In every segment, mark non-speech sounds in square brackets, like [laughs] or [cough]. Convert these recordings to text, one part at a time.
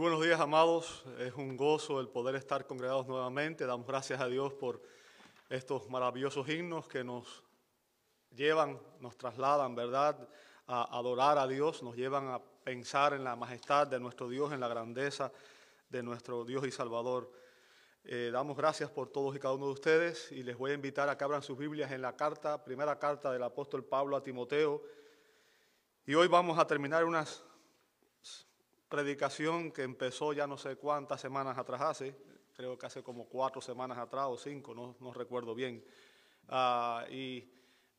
buenos días, amados. Es un gozo el poder estar congregados nuevamente. Damos gracias a Dios por estos maravillosos himnos que nos llevan, nos trasladan, ¿verdad?, a adorar a Dios, nos llevan a pensar en la majestad de nuestro Dios, en la grandeza de nuestro Dios y Salvador. Eh, damos gracias por todos y cada uno de ustedes y les voy a invitar a que abran sus Biblias en la carta, primera carta del apóstol Pablo a Timoteo. Y hoy vamos a terminar una predicación que empezó ya no sé cuántas semanas atrás hace, creo que hace como cuatro semanas atrás o cinco, no, no recuerdo bien. Ah, y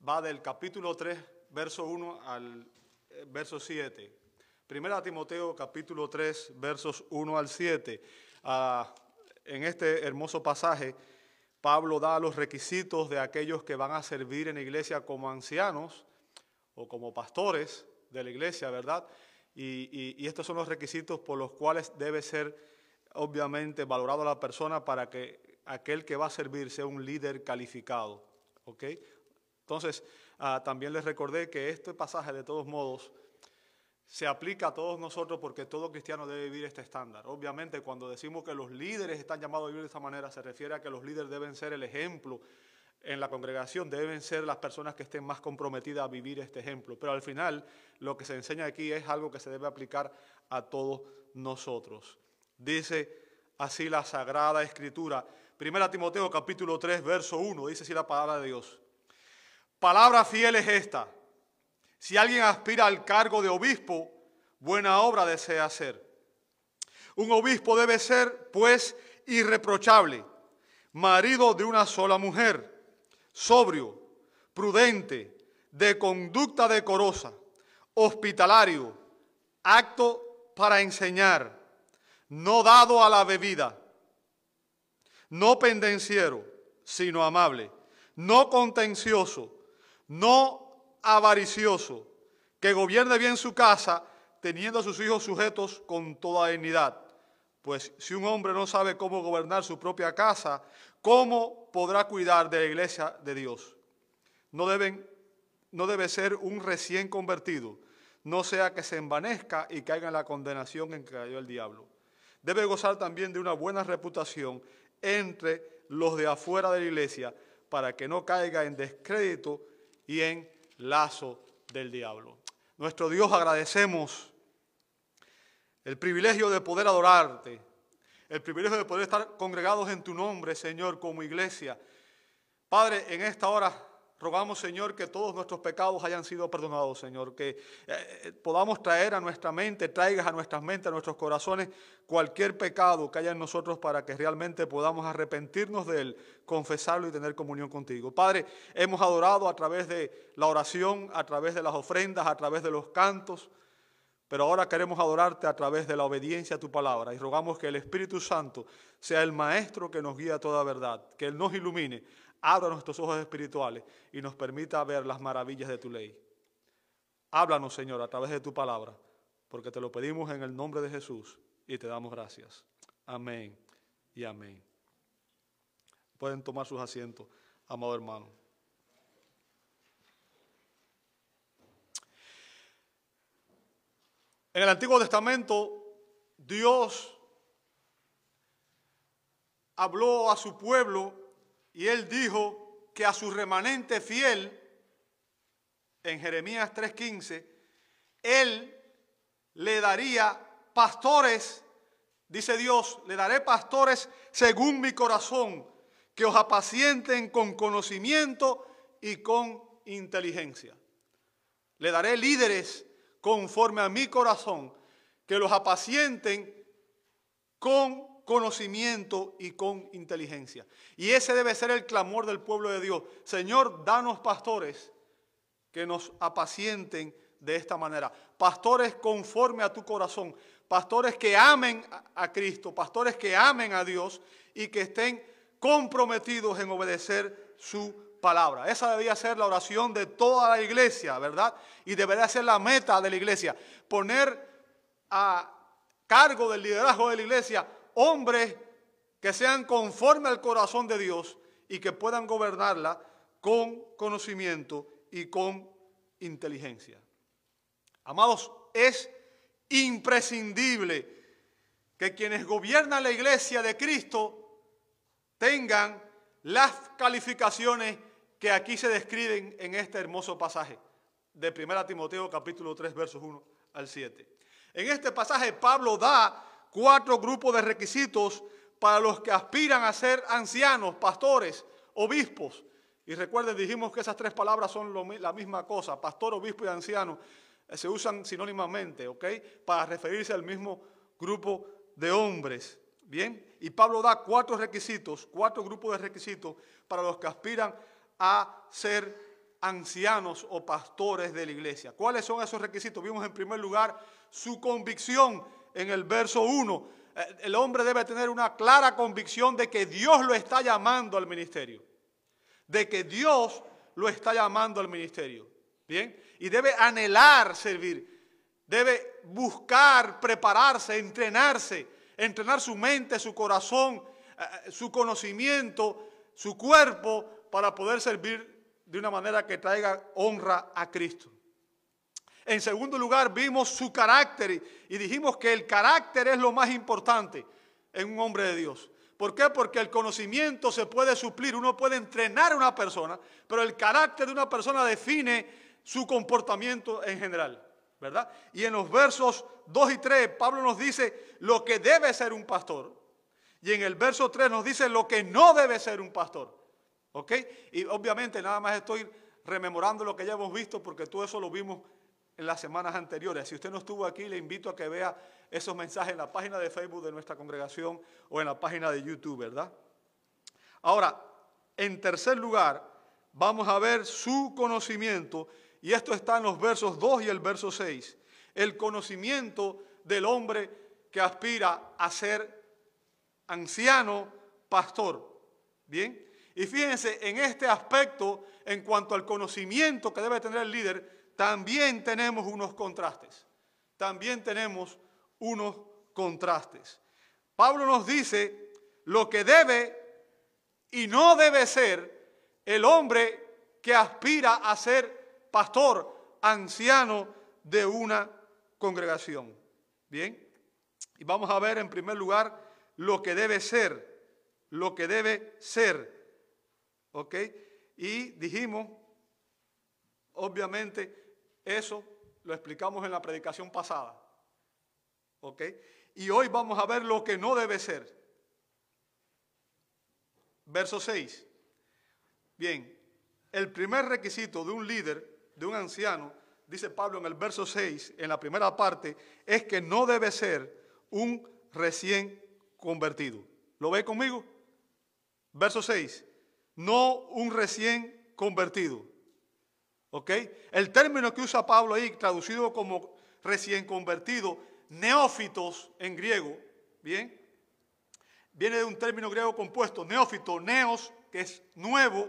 va del capítulo 3, verso 1 al eh, verso 7. Primera Timoteo capítulo 3, versos 1 al 7. Ah, en este hermoso pasaje, Pablo da los requisitos de aquellos que van a servir en la iglesia como ancianos o como pastores de la iglesia, ¿verdad? Y, estos son los requisitos por los cuales debe ser obviamente valorado la persona para que aquel que va a servir sea un líder calificado. ¿ok? Entonces, ah, también les recordé que este pasaje de todos modos se aplica a todos nosotros porque todo cristiano debe vivir este estándar. Obviamente cuando decimos que los líderes están llamados a vivir de esta manera, se refiere a que los líderes deben ser el ejemplo en la congregación, deben ser las personas que estén más comprometidas a vivir este ejemplo. Pero al final lo que se enseña aquí es algo que se debe aplicar a todos nosotros. Dice así la Sagrada Escritura. Primera Timoteo capítulo 3, verso 1, dice así la palabra de Dios. Palabra fiel es esta si alguien aspira al cargo de obispo, buena obra desea hacer. Un obispo debe ser, pues, irreprochable, marido de una sola mujer, sobrio, prudente, de conducta decorosa, hospitalario, acto para enseñar, no dado a la bebida, no pendenciero, sino amable, no contencioso, no avaricioso, que gobierne bien su casa, teniendo a sus hijos sujetos con toda dignidad. Pues si un hombre no sabe cómo gobernar su propia casa, ¿cómo podrá cuidar de la iglesia de Dios? No, no debe ser un recién convertido, no sea que se envanezca y caiga en la condenación en que cayó el diablo. Debe gozar también de una buena reputación entre los de afuera de la iglesia, para que no caiga en descrédito y en lazo del diablo. Nuestro Dios agradecemos el privilegio de poder adorarte, el privilegio de poder estar congregados en tu nombre, Señor, como iglesia. Padre, en esta hora Rogamos, Señor, que todos nuestros pecados hayan sido perdonados, Señor, que eh, eh, podamos traer a nuestra mente, traigas a nuestras mentes, a nuestros corazones, cualquier pecado que haya en nosotros para que realmente podamos arrepentirnos de él, confesarlo y tener comunión contigo. Padre, hemos adorado a través de la oración, a través de las ofrendas, a través de los cantos, pero ahora queremos adorarte a través de la obediencia a tu palabra y rogamos que el Espíritu Santo sea el maestro que nos guía a toda verdad, que Él nos ilumine abra nuestros ojos espirituales y nos permita ver las maravillas de tu ley. Háblanos, Señor, a través de tu palabra, porque te lo pedimos en el nombre de Jesús y te damos gracias. Amén y amén. Pueden tomar sus asientos, amado hermano. En el Antiguo Testamento, Dios habló a su pueblo y él dijo que a su remanente fiel, en Jeremías 3:15, él le daría pastores, dice Dios, le daré pastores según mi corazón, que os apacienten con conocimiento y con inteligencia. Le daré líderes conforme a mi corazón, que los apacienten con conocimiento y con inteligencia. Y ese debe ser el clamor del pueblo de Dios. Señor, danos pastores que nos apacienten de esta manera. Pastores conforme a tu corazón. Pastores que amen a Cristo. Pastores que amen a Dios y que estén comprometidos en obedecer su palabra. Esa debía ser la oración de toda la iglesia, ¿verdad? Y debería ser la meta de la iglesia. Poner a cargo del liderazgo de la iglesia hombres que sean conforme al corazón de Dios y que puedan gobernarla con conocimiento y con inteligencia. Amados, es imprescindible que quienes gobiernan la iglesia de Cristo tengan las calificaciones que aquí se describen en este hermoso pasaje de 1 Timoteo capítulo 3 versos 1 al 7. En este pasaje Pablo da cuatro grupos de requisitos para los que aspiran a ser ancianos, pastores, obispos. Y recuerden, dijimos que esas tres palabras son la misma cosa, pastor, obispo y anciano, eh, se usan sinónimamente, ¿ok? Para referirse al mismo grupo de hombres. Bien, y Pablo da cuatro requisitos, cuatro grupos de requisitos para los que aspiran a ser ancianos o pastores de la iglesia. ¿Cuáles son esos requisitos? Vimos en primer lugar su convicción en el verso 1. Eh, el hombre debe tener una clara convicción de que Dios lo está llamando al ministerio. De que Dios lo está llamando al ministerio. Bien. Y debe anhelar servir. Debe buscar, prepararse, entrenarse. Entrenar su mente, su corazón, eh, su conocimiento, su cuerpo para poder servir de una manera que traiga honra a Cristo. En segundo lugar, vimos su carácter y dijimos que el carácter es lo más importante en un hombre de Dios. ¿Por qué? Porque el conocimiento se puede suplir, uno puede entrenar a una persona, pero el carácter de una persona define su comportamiento en general, ¿verdad? Y en los versos 2 y 3, Pablo nos dice lo que debe ser un pastor. Y en el verso 3 nos dice lo que no debe ser un pastor. ¿Ok? Y obviamente nada más estoy rememorando lo que ya hemos visto porque todo eso lo vimos en las semanas anteriores. Si usted no estuvo aquí, le invito a que vea esos mensajes en la página de Facebook de nuestra congregación o en la página de YouTube, ¿verdad? Ahora, en tercer lugar, vamos a ver su conocimiento, y esto está en los versos 2 y el verso 6, el conocimiento del hombre que aspira a ser anciano, pastor. ¿Bien? Y fíjense, en este aspecto, en cuanto al conocimiento que debe tener el líder, también tenemos unos contrastes. También tenemos unos contrastes. Pablo nos dice lo que debe y no debe ser el hombre que aspira a ser pastor, anciano de una congregación. Bien, y vamos a ver en primer lugar lo que debe ser, lo que debe ser. ¿Ok? Y dijimos, obviamente, eso lo explicamos en la predicación pasada. ¿Ok? Y hoy vamos a ver lo que no debe ser. Verso 6. Bien, el primer requisito de un líder, de un anciano, dice Pablo en el verso 6, en la primera parte, es que no debe ser un recién convertido. ¿Lo ve conmigo? Verso 6. No un recién convertido. ¿Ok? El término que usa Pablo ahí, traducido como recién convertido, neófitos en griego, ¿bien? Viene de un término griego compuesto, neófito, neos, que es nuevo,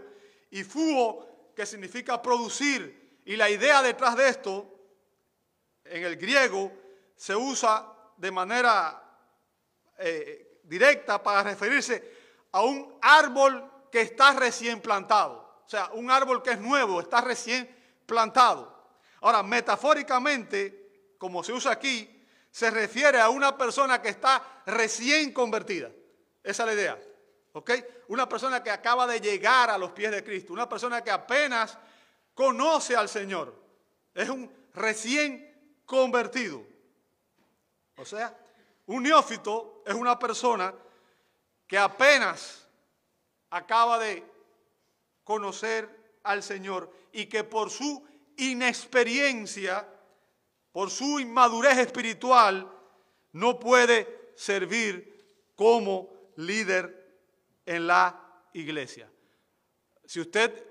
y fuo, que significa producir. Y la idea detrás de esto, en el griego, se usa de manera eh, directa para referirse a un árbol que está recién plantado. O sea, un árbol que es nuevo, está recién plantado. Ahora, metafóricamente, como se usa aquí, se refiere a una persona que está recién convertida. Esa es la idea. ¿Ok? Una persona que acaba de llegar a los pies de Cristo. Una persona que apenas conoce al Señor. Es un recién convertido. O sea, un neófito es una persona que apenas acaba de conocer al Señor y que por su inexperiencia, por su inmadurez espiritual, no puede servir como líder en la iglesia. Si usted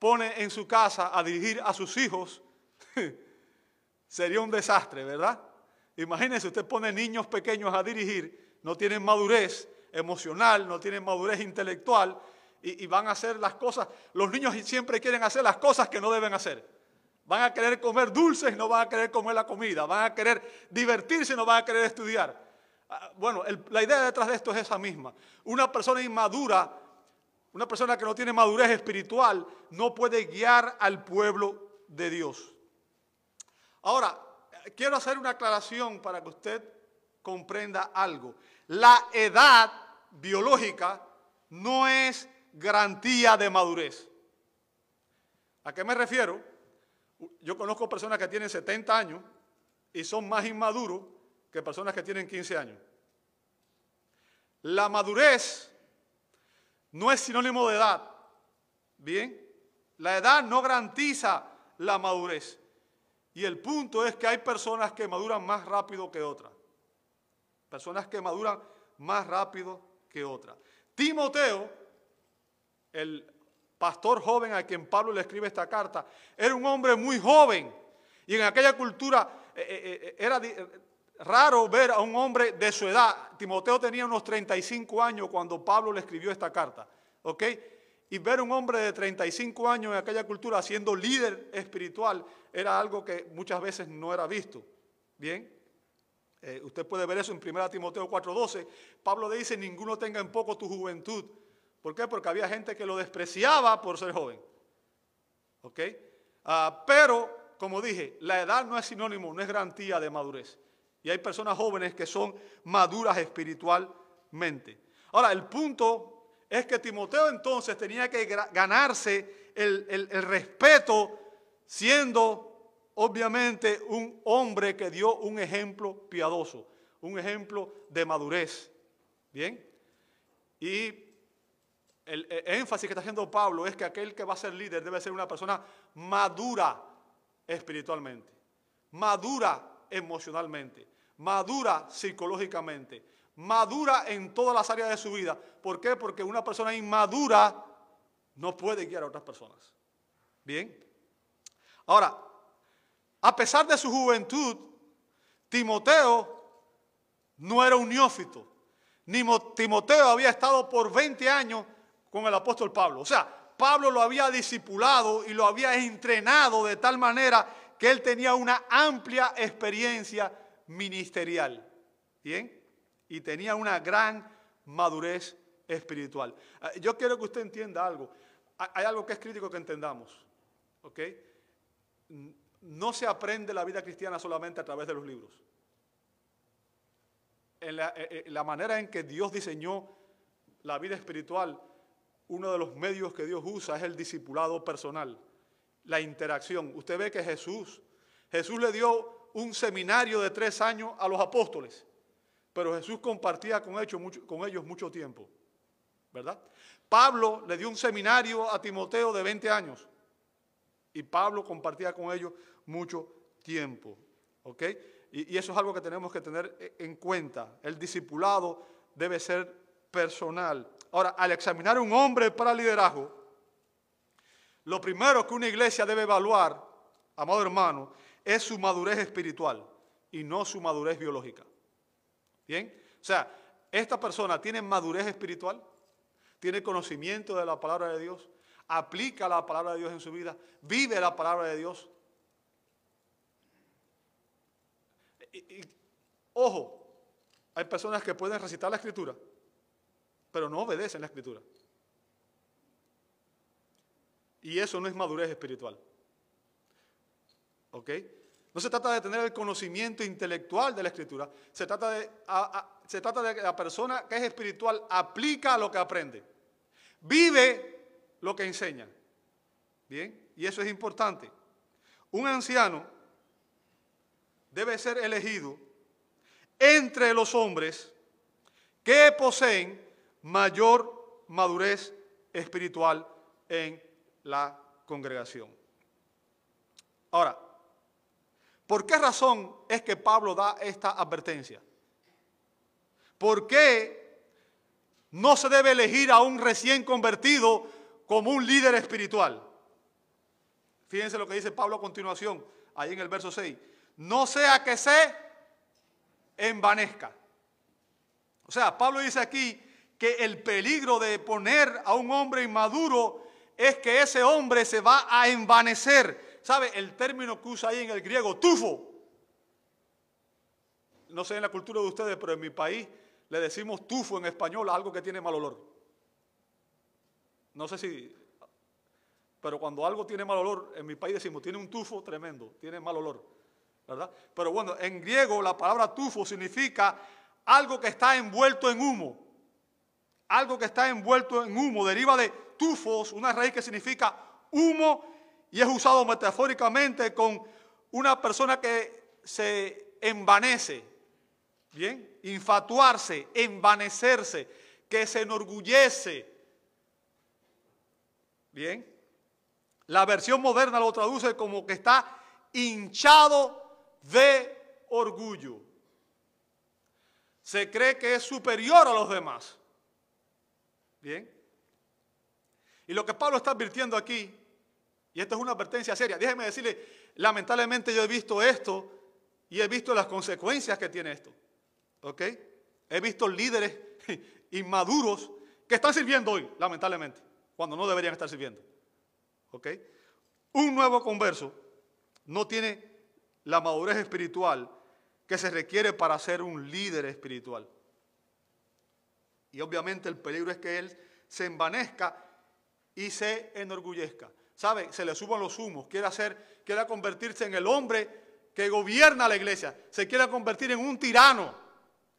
pone en su casa a dirigir a sus hijos, [laughs] sería un desastre, ¿verdad? Imagínese, usted pone niños pequeños a dirigir, no tienen madurez emocional, no tienen madurez intelectual, y, van a hacer las cosas. Los niños siempre quieren hacer las cosas que no deben hacer. Van a querer comer dulces no van a querer comer la comida. Van a querer divertirse no van a querer estudiar. Ah, bueno, la idea detrás de esto es esa misma. Una persona inmadura, una persona que no tiene madurez espiritual, no puede guiar al pueblo de Dios. Ahora, quiero hacer una aclaración para que usted comprenda algo. La edad biológica no es garantía de madurez. ¿A qué me refiero? Yo conozco personas que tienen 70 años y son más inmaduros que personas que tienen 15 años. La madurez no es sinónimo de edad. Bien, la edad no garantiza la madurez. Y el punto es que hay personas que maduran más rápido que otras. Personas que maduran más rápido que otras. Timoteo, el pastor joven a quien Pablo le escribe esta carta, era un hombre muy joven. Y en aquella cultura eh, eh, eh, era raro ver a un hombre de su edad. Timoteo tenía unos 35 años cuando Pablo le escribió esta carta. ¿Ok? Y ver un hombre de 35 años en aquella cultura siendo líder espiritual era algo que muchas veces no era visto. Bien, eh, usted puede ver eso en 1 Timoteo 4:12. Pablo le dice, ninguno tenga en poco tu juventud. ¿Por qué? Porque había gente que lo despreciaba por ser joven. ¿Ok? Ah, pero, como dije, la edad no es sinónimo, no es garantía de madurez. Y hay personas jóvenes que son maduras espiritualmente. Ahora, el punto es que Timoteo entonces tenía que ganarse el, respeto siendo obviamente un hombre que dio un ejemplo piadoso, un ejemplo de madurez. ¿Bien? Y el, énfasis que está haciendo Pablo es que aquel que va a ser líder debe ser una persona madura espiritualmente, madura emocionalmente, madura psicológicamente, madura en todas las áreas de su vida. ¿Por qué? Porque una persona inmadura no puede guiar a otras personas. Bien. Ahora, a pesar de su juventud, Timoteo no era un neófito. Timoteo había estado por 20 años con el apóstol Pablo. O sea, Pablo lo había discipulado y lo había entrenado de tal manera que él tenía una amplia experiencia ministerial. ¿Bien? y tenía una gran madurez espiritual. Ah, yo quiero que usted entienda algo. Hay algo que es crítico que entendamos. ¿Ok? No se aprende la vida cristiana solamente a través de los libros. En la, eh, eh, la manera en que Dios diseñó la vida espiritual, uno de los medios que Dios usa es el discipulado personal, la interacción. Usted ve que Jesús, Jesús le dio un seminario de tres años a los apóstoles. Pero Jesús compartía con ellos, mucho, con ellos mucho tiempo, ¿verdad? Pablo le dio un seminario a Timoteo de 20 años y Pablo compartía con ellos mucho tiempo, ¿ok? Y, eso es algo que tenemos que tener en cuenta. El discipulado debe ser personal. Ahora, al examinar un hombre para liderazgo, lo primero que una iglesia debe evaluar, amado hermano, es su madurez espiritual y no su madurez biológica. Bien, o sea, esta persona tiene madurez espiritual, tiene conocimiento de la palabra de Dios, aplica la palabra de Dios en su vida, vive la palabra de Dios. Ojo, hay personas que pueden recitar la escritura, pero no obedecen la escritura. Y eso no es madurez espiritual. ¿Ok? No se trata de tener el conocimiento intelectual de la escritura, se trata de, se trata de que la persona que es espiritual aplica lo que aprende, vive lo que enseña. Bien, y eso es importante. Un anciano debe ser elegido entre los hombres que poseen mayor madurez espiritual en la congregación. Ahora, ¿Por qué razón es que Pablo da esta advertencia? ¿Por qué no se debe elegir a un recién convertido como un líder espiritual? Fíjense lo que dice Pablo a continuación, ahí en el verso 6. No sea que se envanezca. O sea, Pablo dice aquí que el peligro de poner a un hombre inmaduro es que ese hombre se va a envanecer ¿sabe? El término que usa ahí en el griego, tufo. No sé en la cultura de ustedes, pero en mi país le decimos tufo en español a algo que tiene mal olor. No sé si, pero cuando algo tiene mal olor, en mi país decimos, tiene un tufo tremendo, tiene mal olor. ¿verdad? Pero bueno, en griego la palabra tufo significa algo que está envuelto en humo. Algo que está envuelto en humo deriva de tufos, una raíz que significa humo y es usado metafóricamente con una persona que se envanece, ¿bien? Infatuarse, envanecerse, que se enorgullece, ¿bien? La versión moderna lo traduce como que está hinchado de orgullo. Se cree que es superior a los demás. Bien. Y lo que Pablo está advirtiendo aquí, y esto es una advertencia seria, déjeme decirle, lamentablemente yo he visto esto y he visto las consecuencias que tiene esto. ¿Ok? He visto líderes [laughs] inmaduros que están sirviendo hoy, lamentablemente, cuando no deberían estar sirviendo. ¿Ok? Un nuevo converso no tiene la madurez espiritual que se requiere para ser un líder espiritual. Y obviamente el peligro es que él se envanezca y se enorgullezca. ¿Sabe? Se le suban los humos, quiere hacer, quiere convertirse en el hombre que gobierna la iglesia, se quiere convertir en un tirano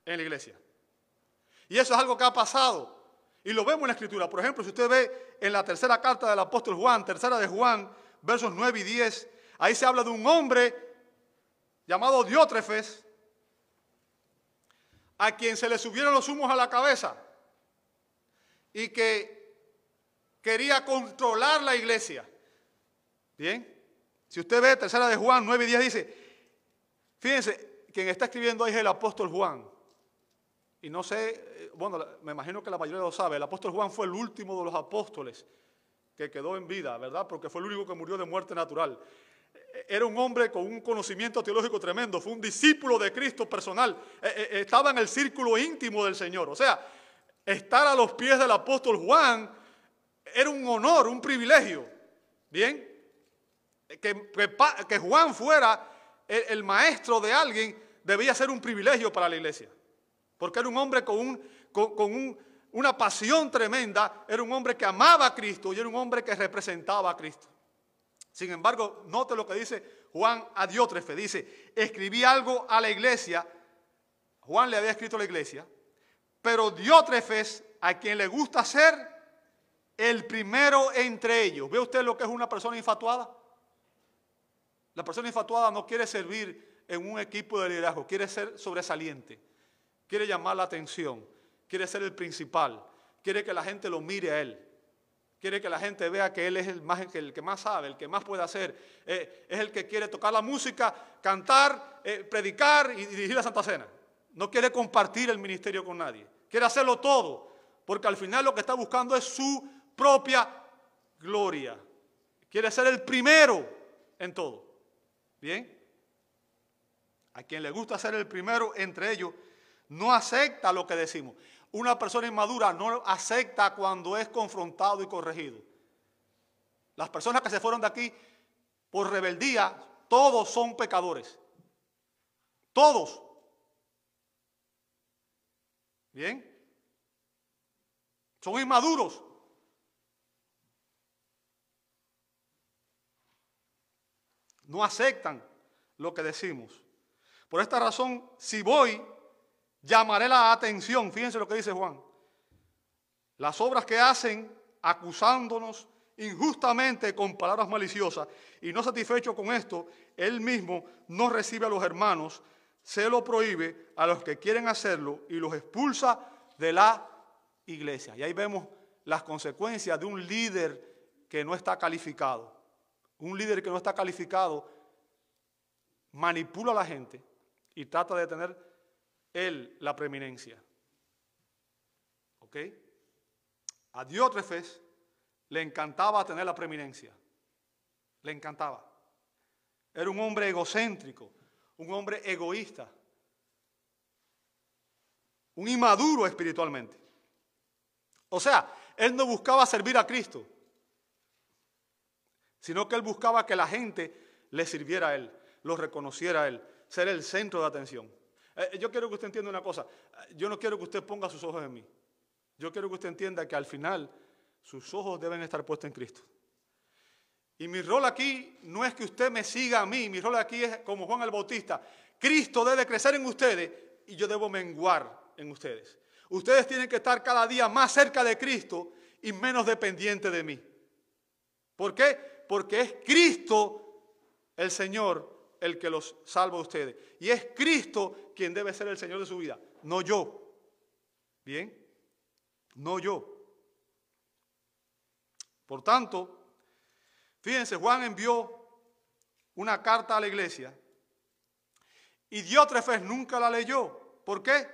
en la iglesia. Y eso es algo que ha pasado. Y lo vemos en la escritura. Por ejemplo, si usted ve en la tercera carta del apóstol Juan, tercera de Juan, versos 9 y 10, Ahí se habla de un hombre llamado Diótrefes, a quien se le subieron los humos a la cabeza y que quería controlar la iglesia. Bien, si usted ve tercera de Juan 9 y 10 dice, fíjense, quien está escribiendo ahí es el apóstol Juan. Y no sé, eh, bueno, me imagino que la mayoría lo sabe, el apóstol Juan fue el último de los apóstoles que quedó en vida, ¿verdad? Porque fue el único que murió de muerte natural era un hombre con un conocimiento teológico tremendo, fue un discípulo de Cristo personal, eh, eh, estaba en el círculo íntimo del Señor. O sea, estar a los pies del apóstol Juan era un honor, un privilegio. Bien, que, Juan fuera el, maestro de alguien debía ser un privilegio para la iglesia, porque era un hombre con, una pasión tremenda, era un hombre que amaba a Cristo y era un hombre que representaba a Cristo. Sin embargo, note lo que dice Juan a Diótrefe. Dice, escribí algo a la iglesia. Juan le había escrito a la iglesia. Pero Diótrefes, a quien le gusta ser el primero entre ellos. ¿Ve usted lo que es una persona infatuada? La persona infatuada no quiere servir en un equipo de liderazgo, quiere ser sobresaliente, quiere llamar la atención, quiere ser el principal, quiere que la gente lo mire a él. Quiere que la gente vea que Él es el, más, el que más sabe, el que más puede hacer. Eh, es el que quiere tocar la música, cantar, eh, predicar y dirigir la Santa Cena. No quiere compartir el ministerio con nadie. Quiere hacerlo todo. Porque al final lo que está buscando es su propia gloria. Quiere ser el primero en todo. ¿Bien? A quien le gusta ser el primero entre ellos, no acepta lo que decimos. Una persona inmadura no acepta cuando es confrontado y corregido. Las personas que se fueron de aquí por rebeldía, todos son pecadores. Todos. ¿Bien? Son inmaduros. No aceptan lo que decimos. Por esta razón, si voy llamaré la atención. Fíjense lo que dice Juan. Las obras que hacen acusándonos injustamente con palabras maliciosas y no satisfecho con esto, él mismo no recibe a los hermanos, se lo prohíbe a los que quieren hacerlo y los expulsa de la iglesia. Y ahí vemos las consecuencias de un líder que no está calificado. Un líder que no está calificado manipula a la gente y trata de tener él la preeminencia. ¿Ok? A Diótrefes le encantaba tener la preeminencia. Le encantaba. Era un hombre egocéntrico, un hombre egoísta, un inmaduro espiritualmente. O sea, él no buscaba servir a Cristo, sino que él buscaba que la gente le sirviera a él, lo reconociera a él, ser el centro de atención. Eh, yo quiero que usted entienda una cosa. Yo no quiero que usted ponga sus ojos en mí. Yo quiero que usted entienda que al final sus ojos deben estar puestos en Cristo. Y mi rol aquí no es que usted me siga a mí, mi rol aquí es como Juan el Bautista. Cristo debe crecer en ustedes y yo debo menguar en ustedes. Ustedes tienen que estar cada día más cerca de Cristo y menos dependientes de mí. ¿Por qué? Porque es Cristo el Señor el que los salva a ustedes. Y es Cristo quien debe ser el Señor de su vida, no yo. ¿Bien? No yo. Por tanto, Fíjense, Juan envió una carta a la iglesia y Diótrefes nunca la leyó. ¿Por qué?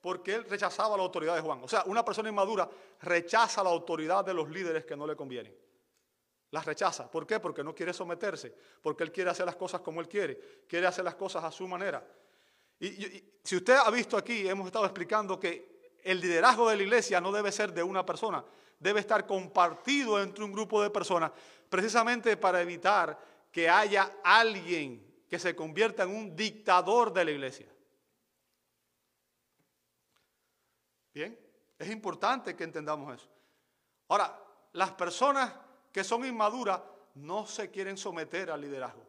Porque él rechazaba la autoridad de Juan. O sea, una persona inmadura rechaza la autoridad de los líderes que no le convienen. Las rechaza. ¿Por qué? Porque no quiere someterse, porque él quiere hacer las cosas como él quiere, quiere hacer las cosas a su manera. Y, y si usted ha visto aquí, hemos estado explicando que el liderazgo de la iglesia no debe ser de una persona, debe estar compartido entre un grupo de personas precisamente para evitar que haya alguien que se convierta en un dictador de la iglesia. Bien, es importante que entendamos eso. Ahora, las personas que son inmaduras no se quieren someter al liderazgo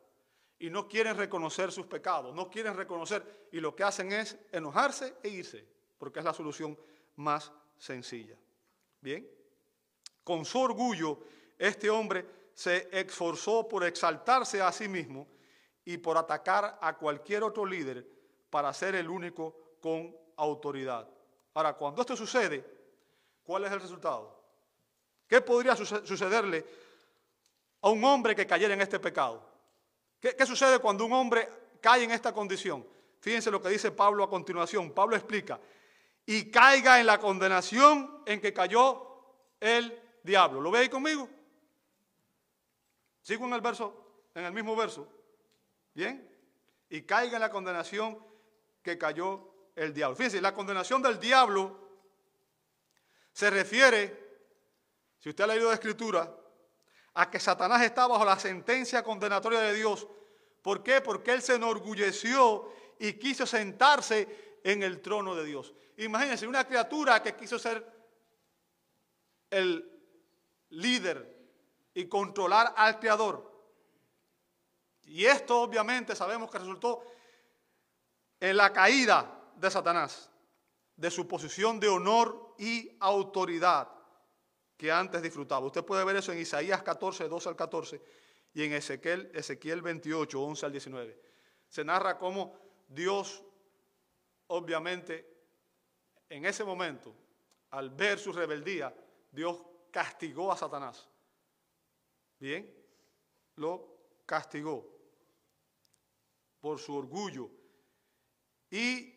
y no quieren reconocer sus pecados, no quieren reconocer y lo que hacen es enojarse e irse, porque es la solución más sencilla. Bien, con su orgullo, este hombre se esforzó por exaltarse a sí mismo y por atacar a cualquier otro líder para ser el único con autoridad. Ahora, cuando esto sucede, ¿cuál es el resultado? ¿Qué podría sucederle a un hombre que cayera en este pecado? ¿Qué, ¿Qué, sucede cuando un hombre cae en esta condición? Fíjense lo que dice Pablo a continuación. Pablo explica, y caiga en la condenación en que cayó el diablo. ¿Lo ve ahí conmigo? Sigo en el verso, en el mismo verso. ¿Bien? Y caiga en la condenación que cayó el diablo. Fíjense, la condenación del diablo se refiere, si usted ha leído la escritura, a que Satanás está bajo la sentencia condenatoria de Dios. ¿Por qué? Porque él se enorgulleció y quiso sentarse en el trono de Dios. Imagínense, una criatura que quiso ser el líder y controlar al Creador. Y esto obviamente sabemos que resultó en la caída de Satanás, de su posición de honor y autoridad que antes disfrutaba. Usted puede ver eso en Isaías 14, 12 al 14 y en Ezequiel, Ezequiel 28, 11 al 19. Se narra cómo Dios, obviamente, en ese momento, al ver su rebeldía, Dios castigó a Satanás. Bien, lo castigó por su orgullo. Y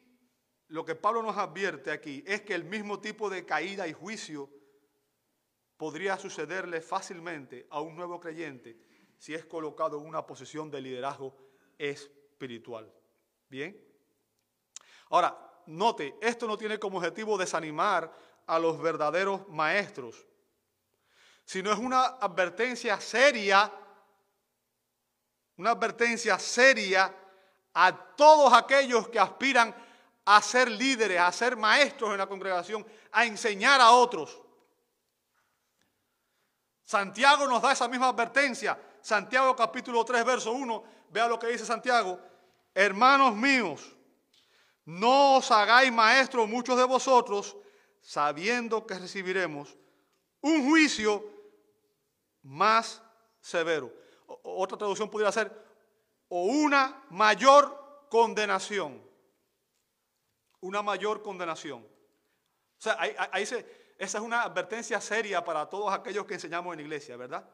lo que Pablo nos advierte aquí es que el mismo tipo de caída y juicio podría sucederle fácilmente a un nuevo creyente si es colocado en una posición de liderazgo espiritual. Bien. Ahora, note, esto no tiene como objetivo desanimar a los verdaderos maestros sino es una advertencia seria, una advertencia seria a todos aquellos que aspiran a ser líderes, a ser maestros en la congregación, a enseñar a otros. Santiago nos da esa misma advertencia. Santiago capítulo 3, verso 1, vea lo que dice Santiago. Hermanos míos, no os hagáis maestros muchos de vosotros, sabiendo que recibiremos un juicio más severo. otra traducción podría ser, o una mayor condenación. Una mayor condenación. O sea, ahí, esa es una advertencia seria para todos aquellos que enseñamos en la iglesia, ¿verdad?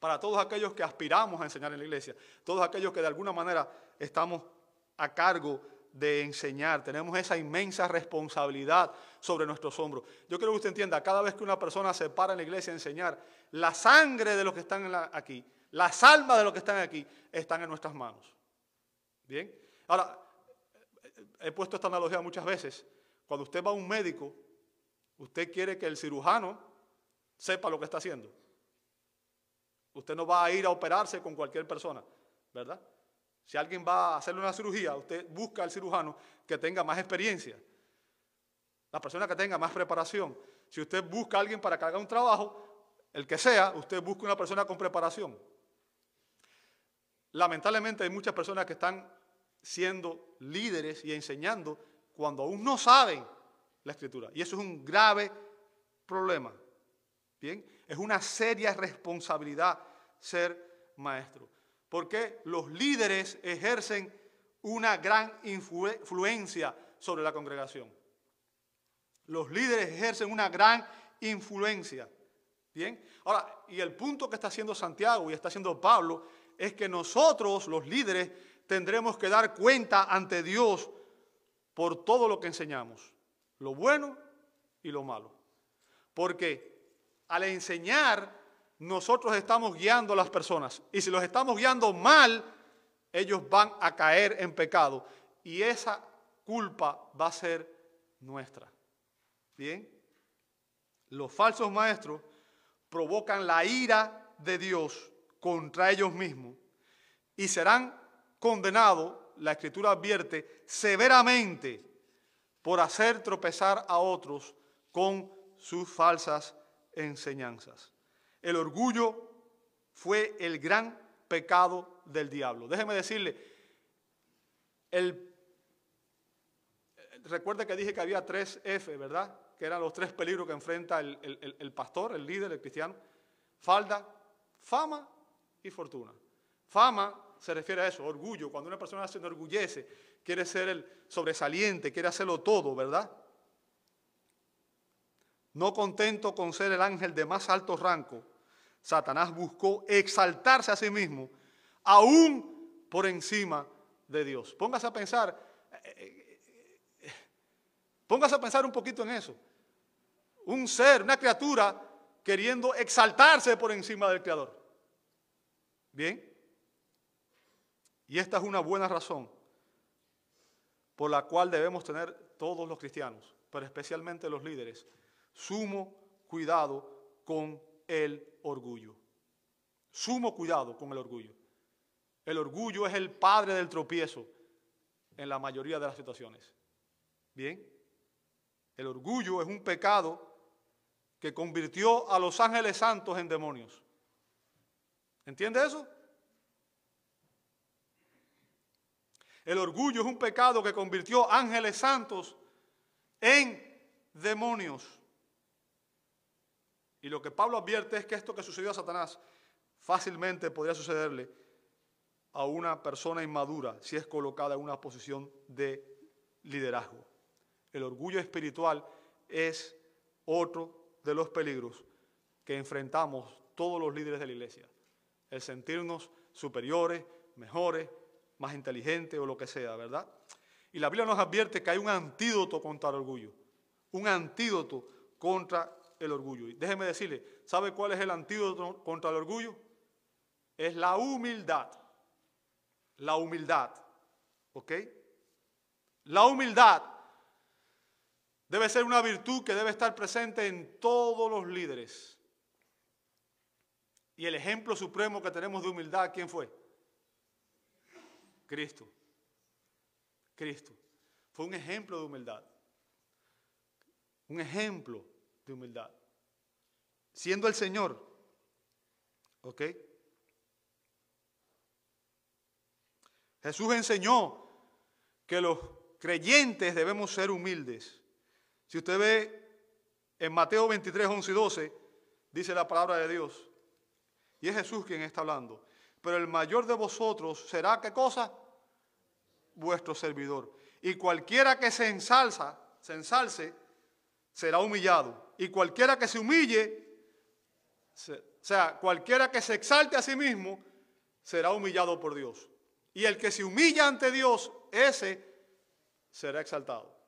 Para todos aquellos que aspiramos a enseñar en la iglesia, todos aquellos que de alguna manera estamos a cargo de enseñar, tenemos esa inmensa responsabilidad sobre nuestros hombros. Yo quiero que usted entienda, cada vez que una persona se para en la iglesia a enseñar, la sangre de los que están aquí, las almas de los que están aquí, están en nuestras manos. Bien, ahora, he puesto esta analogía muchas veces. Cuando usted va a un médico, usted quiere que el cirujano sepa lo que está haciendo. Usted no va a ir a operarse con cualquier persona, ¿verdad? Si alguien va a hacerle una cirugía, usted busca al cirujano que tenga más experiencia, la persona que tenga más preparación. Si usted busca a alguien para que haga un trabajo, el que sea, usted busque una persona con preparación. Lamentablemente hay muchas personas que están siendo líderes y enseñando cuando aún no saben la escritura. Y eso es un grave problema. Bien, es una seria responsabilidad ser maestro. Porque los líderes ejercen una gran influencia sobre la congregación. Los líderes ejercen una gran influencia. Bien, ahora, y el punto que está haciendo Santiago y está haciendo Pablo es que nosotros, los líderes, tendremos que dar cuenta ante Dios por todo lo que enseñamos, lo bueno y lo malo. Porque al enseñar, nosotros estamos guiando a las personas. Y si los estamos guiando mal, ellos van a caer en pecado. Y esa culpa va a ser nuestra. Bien. Los falsos maestros provocan la ira de Dios contra ellos mismos y serán condenados, la escritura advierte, severamente por hacer tropezar a otros con sus falsas enseñanzas. El orgullo fue el gran pecado del diablo. Déjeme decirle, el, recuerde que dije que había tres F, ¿verdad? Que eran los tres peligros que enfrenta el, el pastor, el líder, el cristiano. Falda, fama y fortuna. Fama se refiere a eso, orgullo. Cuando una persona se enorgullece, quiere ser el sobresaliente, quiere hacerlo todo, ¿verdad? No contento con ser el ángel de más alto rango, Satanás buscó exaltarse a sí mismo, aún por encima de Dios. Póngase a pensar, eh, eh, eh, póngase a pensar un poquito en eso. Un ser, una criatura queriendo exaltarse por encima del Creador. Bien. Y esta es una buena razón por la cual debemos tener todos los cristianos, pero especialmente los líderes, sumo cuidado con el orgullo. Sumo cuidado con el orgullo. El orgullo es el padre del tropiezo en la mayoría de las situaciones. Bien. El orgullo es un pecado que convirtió a los ángeles santos en demonios. ¿Entiende eso? El orgullo es un pecado que convirtió ángeles santos en demonios. Y lo que Pablo advierte es que esto que sucedió a Satanás fácilmente podría sucederle a una persona inmadura si es colocada en una posición de liderazgo. El orgullo espiritual es otro de los peligros que enfrentamos todos los líderes de la iglesia. El sentirnos superiores, mejores, más inteligentes o lo que sea, ¿verdad? Y la Biblia nos advierte que hay un antídoto contra el orgullo. Un antídoto contra el orgullo. Y déjeme decirle, ¿sabe cuál es el antídoto contra el orgullo? Es la humildad. La humildad. ¿Ok? La humildad debe ser una virtud que debe estar presente en todos los líderes. Y el ejemplo supremo que tenemos de humildad, ¿quién fue? Cristo. Cristo. Fue un ejemplo de humildad. Un ejemplo de humildad. Siendo el Señor. ¿Ok? Jesús enseñó que los creyentes debemos ser humildes. Si usted ve en Mateo 23, 11 y 12, dice la palabra de Dios. Y es Jesús quien está hablando. Pero el mayor de vosotros será, ¿qué cosa? Vuestro servidor. Y cualquiera que se ensalza, se ensalce, será humillado. Y cualquiera que se humille, o sea, cualquiera que se exalte a sí mismo, será humillado por Dios. Y el que se humilla ante Dios, ese será exaltado.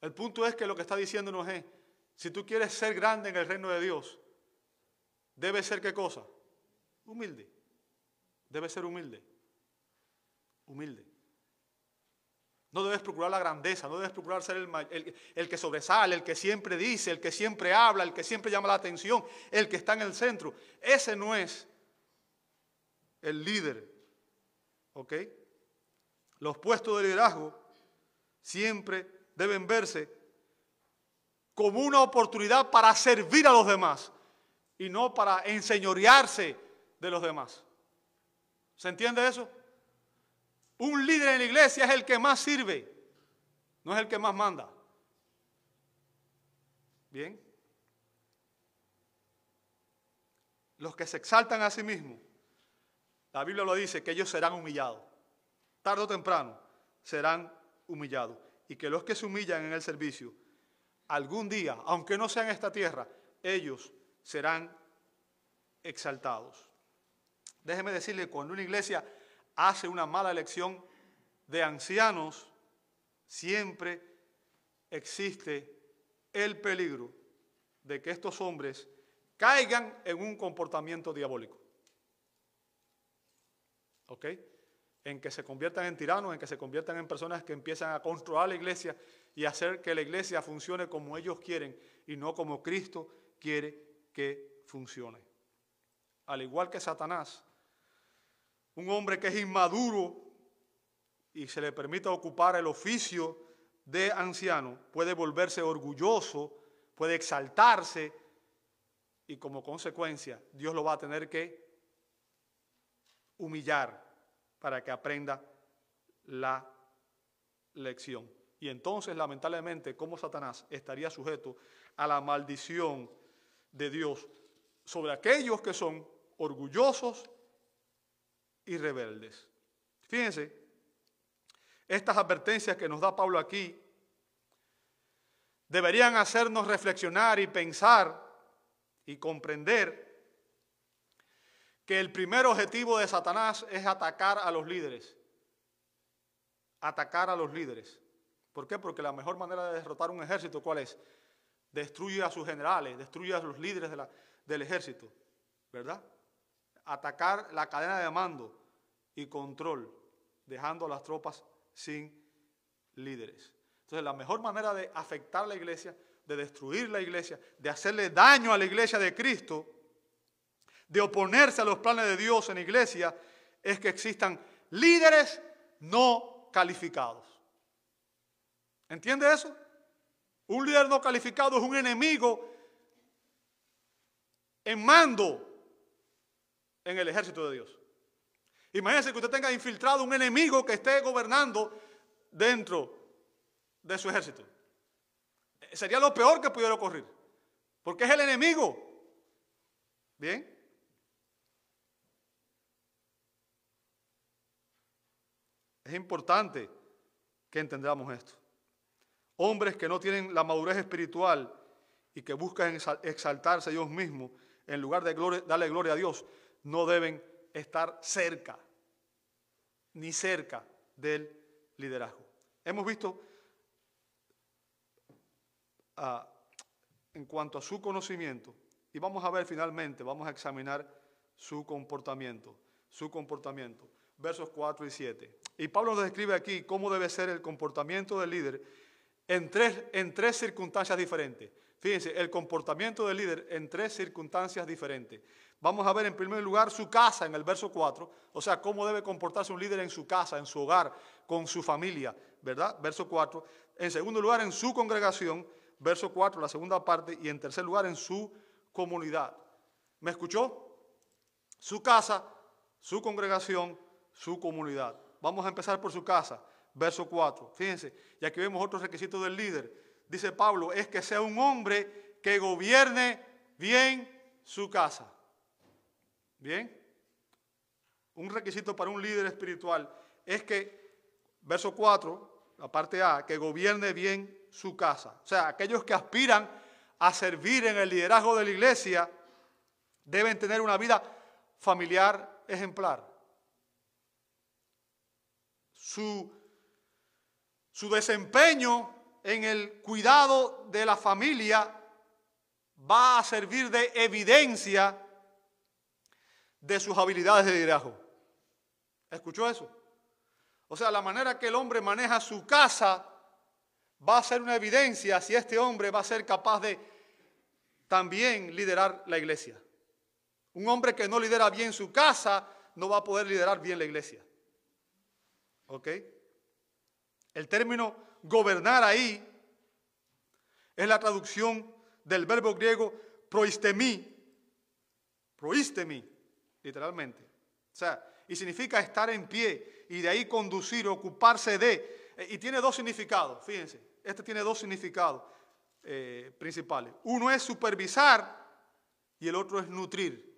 El punto es que lo que está diciéndonos es, si tú quieres ser grande en el reino de Dios, debe ser qué cosa? Humilde. Debe ser humilde. Humilde. No debes procurar la grandeza, no debes procurar ser el, el, que sobresale, el que siempre dice, el que siempre habla, el que siempre llama la atención, el que está en el centro. Ese no es el líder. ¿Ok? Los puestos de liderazgo siempre deben verse como una oportunidad para servir a los demás y no para enseñorearse de los demás. ¿Se entiende eso? Un líder en la iglesia es el que más sirve, no es el que más manda. Bien. Los que se exaltan a sí mismos, la Biblia lo dice, que ellos serán humillados. Tarde o temprano serán humillados. Y que los que se humillan en el servicio, algún día, aunque no sea en esta tierra, ellos serán exaltados. Déjeme decirle, cuando una iglesia hace una mala elección de ancianos, siempre existe el peligro de que estos hombres caigan en un comportamiento diabólico. ¿Ok? En que se conviertan en tiranos, en que se conviertan en personas que empiezan a controlar la iglesia y hacer que la iglesia funcione como ellos quieren y no como Cristo quiere que funcione. Al igual que Satanás, un hombre que es inmaduro y se le permite ocupar el oficio de anciano, puede volverse orgulloso, puede exaltarse y como consecuencia Dios lo va a tener que humillar para que aprenda la lección. Y entonces, lamentablemente, como Satanás estaría sujeto a la maldición de Dios sobre aquellos que son orgullosos y rebeldes. Fíjense, estas advertencias que nos da Pablo aquí deberían hacernos reflexionar y pensar y comprender que el primer objetivo de Satanás es atacar a los líderes. Atacar a los líderes. ¿Por qué? Porque la mejor manera de derrotar un ejército, ¿cuál es? Destruye a sus generales, destruye a los líderes del ejército, ¿verdad? Atacar la cadena de mando y control, dejando a las tropas sin líderes. Entonces, la mejor manera de afectar a la iglesia, de destruir la iglesia, de hacerle daño a la iglesia de Cristo, de oponerse a los planes de Dios en la iglesia, es que existan líderes no calificados. ¿Entiende eso? Un líder no calificado es un enemigo en mando en el ejército de Dios. Imagínense que usted tenga infiltrado un enemigo que esté gobernando dentro de su ejército. Sería lo peor que pudiera ocurrir, porque es el enemigo. ¿Bien? Es importante que entendamos esto. Hombres que no tienen la madurez espiritual y que buscan exaltarse a Dios mismo en lugar de darle gloria a Dios, no deben estar cerca ni cerca del liderazgo. Hemos visto ah, en cuanto a su conocimiento, y vamos a ver finalmente, vamos a examinar su comportamiento, su comportamiento, versos 4 y 7. Y Pablo nos describe aquí cómo debe ser el comportamiento del líder en tres, en tres circunstancias diferentes. Fíjense, el comportamiento del líder en tres circunstancias diferentes. Vamos a ver en primer lugar su casa en el verso 4, o sea, cómo debe comportarse un líder en su casa, en su hogar, con su familia, ¿verdad? Verso 4. En segundo lugar, en su congregación, verso 4, la segunda parte, y en tercer lugar, en su comunidad. ¿Me escuchó? Su casa, su congregación, su comunidad. Vamos a empezar por su casa, verso 4. Fíjense, y aquí vemos otros requisitos del líder. Dice Pablo, es que sea un hombre que gobierne bien su casa. Bien. Un requisito para un líder espiritual es que, verso 4, la parte A, que gobierne bien su casa. O sea, aquellos que aspiran a servir en el liderazgo de la iglesia deben tener una vida familiar ejemplar. Su, su desempeño en el cuidado de la familia va a servir de evidencia de sus habilidades de liderazgo. ¿Escuchó eso? O sea, la manera que el hombre maneja su casa va a ser una evidencia si este hombre va a ser capaz de también liderar la iglesia. Un hombre que no lidera bien su casa no va a poder liderar bien la iglesia. ¿Ok? El término gobernar ahí Es la traducción del verbo griego proistemi, proistemi, literalmente. O sea, y significa estar en pie y de ahí conducir, ocuparse de. Eh, y tiene dos significados, fíjense. Este tiene dos significados eh, principales. Uno es supervisar y el otro es nutrir.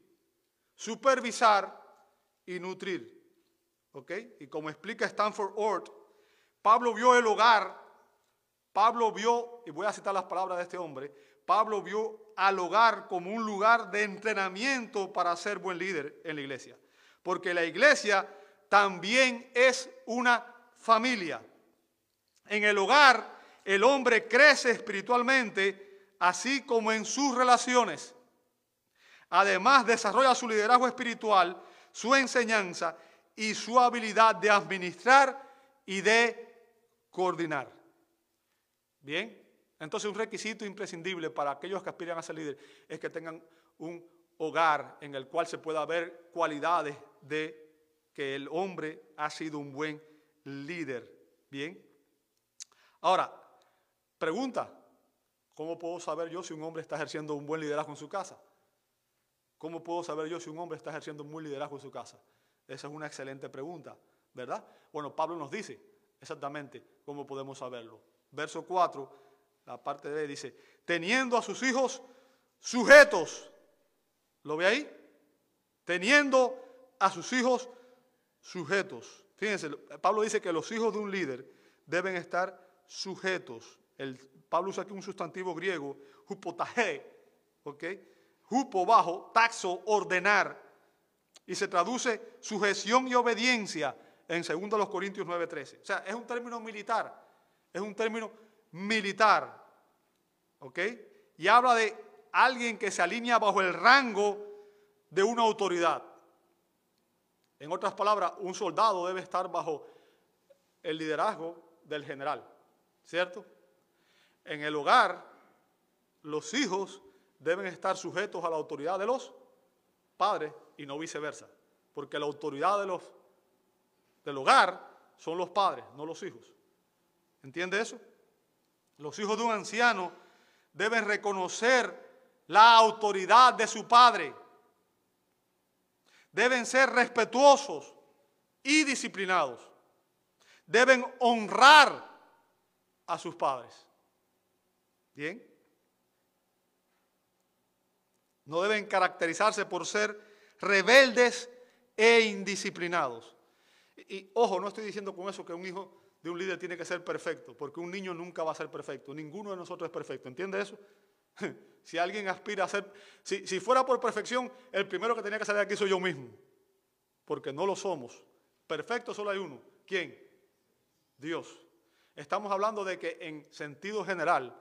Supervisar y nutrir. ¿Ok? Y como explica Stanford Ort, Pablo vio el hogar, Pablo vio, y voy a citar las palabras de este hombre, Pablo vio al hogar como un lugar de entrenamiento para ser buen líder en la iglesia. Porque la iglesia también es una familia. En el hogar el hombre crece espiritualmente, así como en sus relaciones. Además, desarrolla su liderazgo espiritual, su enseñanza y su habilidad de administrar y de coordinar. Bien, entonces un requisito imprescindible para aquellos que aspiran a ser líderes es que tengan un hogar en el cual se pueda ver cualidades de que el hombre ha sido un buen líder. Bien. Ahora, pregunta, ¿cómo puedo saber yo si un hombre está ejerciendo un buen liderazgo en su casa? ¿Cómo puedo saber yo si un hombre está ejerciendo un buen liderazgo en su casa? Esa es una excelente pregunta, ¿verdad? Bueno, Pablo nos dice exactamente cómo podemos saberlo. Verso 4, la parte B dice, teniendo a sus hijos sujetos. ¿Lo ve ahí? Teniendo a sus hijos sujetos. Fíjense, Pablo dice que los hijos de un líder deben estar sujetos. El, Pablo usa aquí un sustantivo griego, hupotaje, ¿ok? Hupo bajo, taxo, ordenar. Y se traduce sujeción y obediencia en 2 Corintios 9:13. O sea, es un término militar, es un término militar, ¿ok? Y habla de alguien que se alinea bajo el rango de una autoridad. En otras palabras, un soldado debe estar bajo el liderazgo del general, ¿cierto? En el hogar, los hijos deben estar sujetos a la autoridad de los padres y no viceversa, porque la autoridad de los, del hogar son los padres, no los hijos. ¿Entiende eso? Los hijos de un anciano deben reconocer la autoridad de su padre deben ser respetuosos y disciplinados. Deben honrar a sus padres. ¿Bien? No deben caracterizarse por ser rebeldes e indisciplinados. Y, ojo, no estoy diciendo con eso que un hijo un líder tiene que ser perfecto, porque un niño nunca va a ser perfecto. Ninguno de nosotros es perfecto. ¿Entiende eso? [laughs] Si alguien aspira a ser, si, si fuera por perfección, el primero que tenía que salir aquí soy yo mismo, porque no lo somos. Perfecto solo hay uno. ¿Quién? Dios. Estamos hablando de que en sentido general,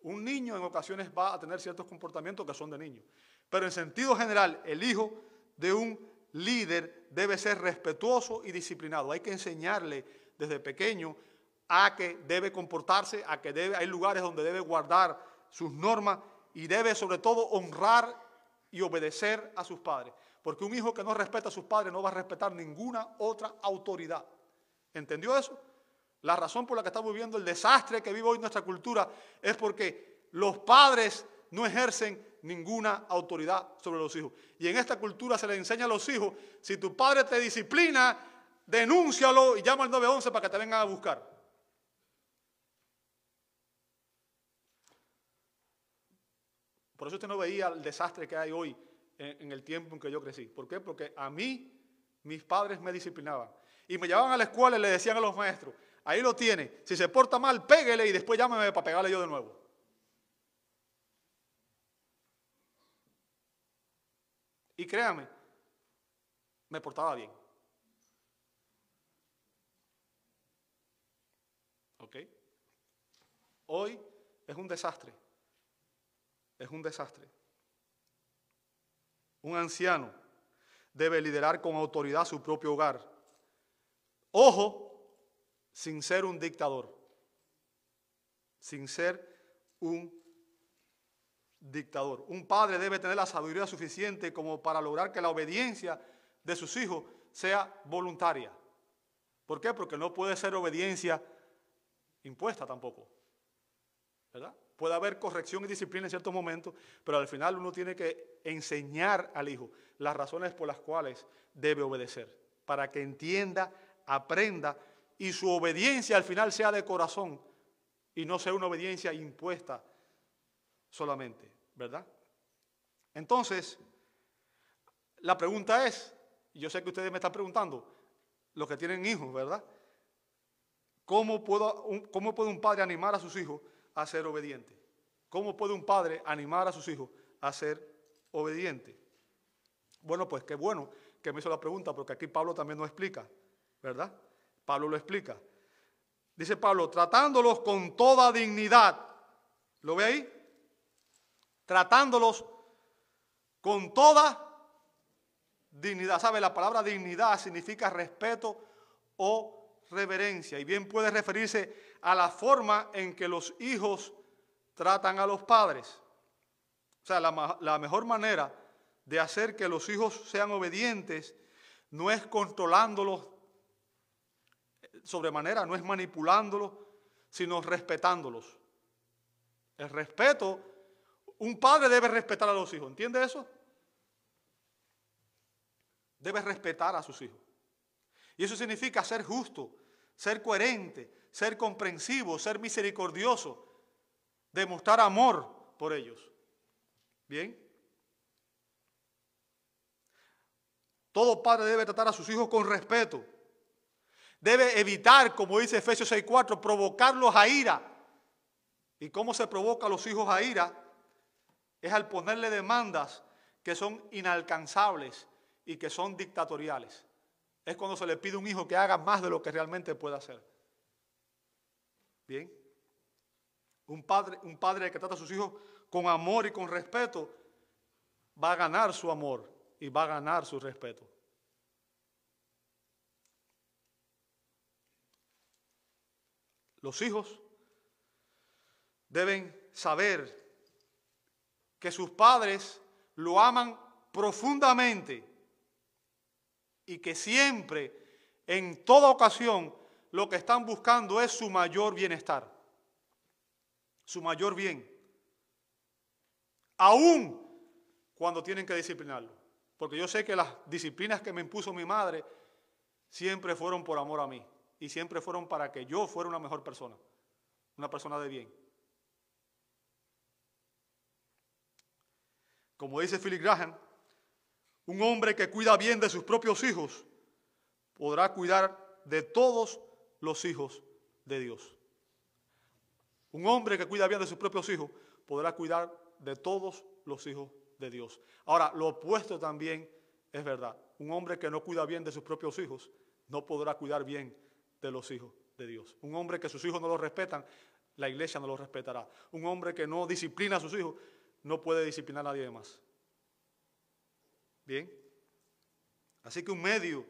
un niño en ocasiones va a tener ciertos comportamientos que son de niño. Pero en sentido general, el hijo de un líder debe ser respetuoso y disciplinado. Hay que enseñarle desde pequeño a que debe comportarse, a que debe, hay lugares donde debe guardar sus normas y debe sobre todo honrar y obedecer a sus padres. Porque un hijo que no respeta a sus padres no va a respetar ninguna otra autoridad. ¿Entendió eso? La razón por la que estamos viviendo el desastre que vive hoy nuestra cultura es porque los padres no ejercen ninguna autoridad sobre los hijos. Y en esta cultura se le enseña a los hijos, si tu padre te disciplina, denúncialo y llama al 911 para que te vengan a buscar. Por eso usted no veía el desastre que hay hoy en, el tiempo en que yo crecí. ¿Por qué? Porque a mí mis padres me disciplinaban. Y me llevaban a la escuela y le decían a los maestros, ahí lo tiene, si se porta mal, péguele y después llámeme para pegarle yo de nuevo. Y créame, me portaba bien. ¿Ok? Hoy es un desastre es un desastre. Un anciano debe liderar con autoridad su propio hogar. Ojo, sin ser un dictador. Sin ser un dictador. Un padre debe tener la sabiduría suficiente como para lograr que la obediencia de sus hijos sea voluntaria. ¿Por qué? Porque no puede ser obediencia impuesta tampoco. ¿Verdad? Puede haber corrección y disciplina en ciertos momentos, pero al final uno tiene que enseñar al hijo las razones por las cuales debe obedecer, para que entienda, aprenda y su obediencia al final sea de corazón y no sea una obediencia impuesta solamente, ¿verdad? Entonces, la pregunta es, yo sé que ustedes me están preguntando, los que tienen hijos, ¿verdad? ¿Cómo, puedo, ¿Cómo puede un padre animar a sus hijos a ser obedientes? ¿Cómo puede un padre animar a sus hijos a ser obedientes? Bueno, pues qué bueno que me hizo la pregunta, porque aquí Pablo también nos explica, ¿verdad? Pablo lo explica. Dice Pablo, tratándolos con toda dignidad. ¿Lo ve ahí? Tratándolos con toda dignidad. ¿Sabe? La palabra dignidad significa respeto o reverencia. Y bien puede referirse a la forma en que los hijos tratan a los padres. O sea, la, la mejor manera de hacer que los hijos sean obedientes no es controlándolos sobremanera, no es manipulándolos, sino respetándolos. El respeto, un padre debe respetar a los hijos, ¿entiende eso? Debe respetar a sus hijos. Y eso significa ser justo, ser coherente, ser comprensivo, ser misericordioso, demostrar amor por ellos. ¿Bien? Todo padre debe tratar a sus hijos con respeto. Debe evitar, como dice Efesios 6.4, provocarlos a ira. ¿Y cómo se provoca a los hijos a ira? Es al ponerle demandas que son inalcanzables y que son dictatoriales. Es cuando se le pide a un hijo que haga más de lo que realmente puede hacer. Bien. Un padre, un padre que trata a sus hijos con amor y con respeto va a ganar su amor y va a ganar su respeto. Los hijos deben saber que sus padres lo aman profundamente y que siempre, en toda ocasión, lo que están buscando es su mayor bienestar, su mayor bien, aún cuando tienen que disciplinarlo. Porque yo sé que las disciplinas que me impuso mi madre siempre fueron por amor a mí y siempre fueron para que yo fuera una mejor persona, una persona de bien. Como dice Philip Graham, un hombre que cuida bien de sus propios hijos podrá cuidar de todos los hijos de Dios. Un hombre que cuida bien de sus propios hijos podrá cuidar de todos los hijos de Dios. Ahora, lo opuesto también es verdad. Un hombre que no cuida bien de sus propios hijos no podrá cuidar bien de los hijos de Dios. Un hombre que sus hijos no lo respetan, la iglesia no lo respetará. Un hombre que no disciplina a sus hijos, no puede disciplinar a nadie más. Bien. Así que un medio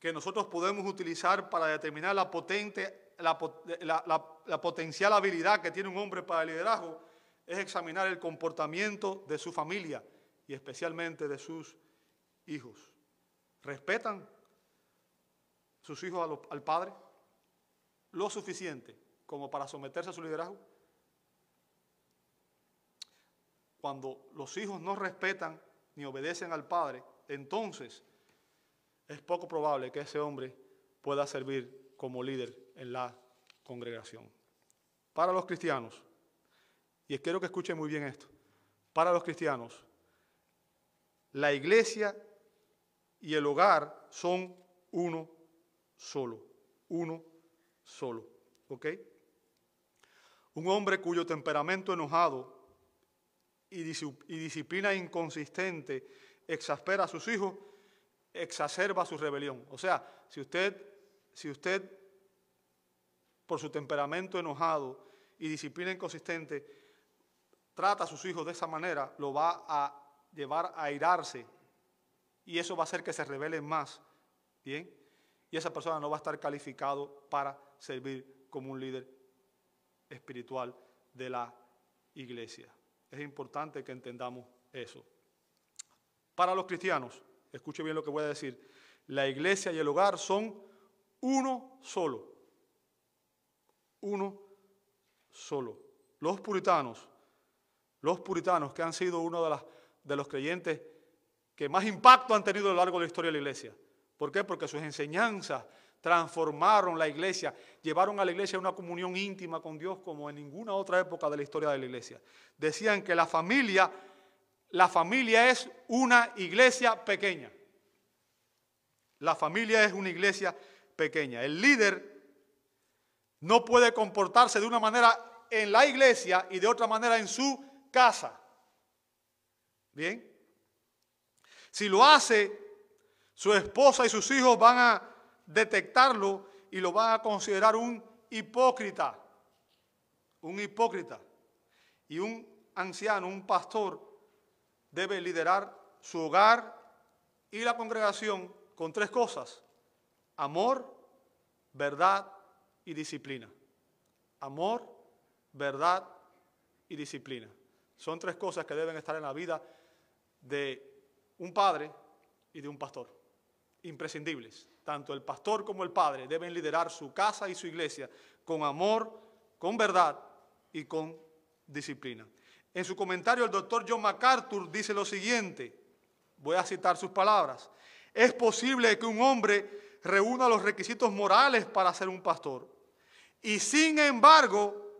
que nosotros podemos utilizar para determinar la potente, la, la, potencial habilidad que tiene un hombre para el liderazgo es examinar el comportamiento de su familia y especialmente de sus hijos. ¿Respetan sus hijos al padre lo suficiente como para someterse a su liderazgo? Cuando los hijos no respetan ni obedecen al padre, entonces es poco probable que ese hombre pueda servir como líder en la congregación. Para los cristianos, y quiero que escuchen muy bien esto, para los cristianos, la iglesia y el hogar son uno solo, uno solo. ¿Ok? Un hombre cuyo temperamento enojado y, disciplina inconsistente exaspera a sus hijos, exacerba su rebelión. O sea, si usted, si usted por su temperamento enojado y disciplina inconsistente trata a sus hijos de esa manera, lo va a llevar a airarse y eso va a hacer que se rebelen más. ¿Bien? y esa persona no va a estar calificado para servir como un líder espiritual de la iglesia. Es importante que entendamos eso. Para los cristianos, escuche bien lo que voy a decir, la iglesia y el hogar son uno solo. Uno solo. Los puritanos, los puritanos que han sido uno de, los creyentes que más impacto han tenido a lo largo de la historia de la iglesia. ¿Por qué? Porque sus enseñanzas transformaron la iglesia, llevaron a la iglesia una comunión íntima con Dios como en ninguna otra época de la historia de la iglesia. Decían que la familia, la familia es una iglesia pequeña. La familia es una iglesia pequeña. El líder no puede comportarse de una manera en la iglesia y de otra manera en su casa. Bien. Si lo hace, su esposa y sus hijos van a detectarlo y lo van a considerar un hipócrita. Un hipócrita. Y un anciano, un pastor, debe liderar su hogar y la congregación con tres cosas. Amor, verdad y disciplina. Amor, verdad y disciplina. Son tres cosas que deben estar en la vida de un padre y de un pastor. Imprescindibles. Tanto el pastor como el padre deben liderar su casa y su iglesia con amor, con verdad y con disciplina. En su comentario el doctor John MacArthur dice lo siguiente, voy a citar sus palabras, es posible que un hombre reúna los requisitos morales para ser un pastor y sin embargo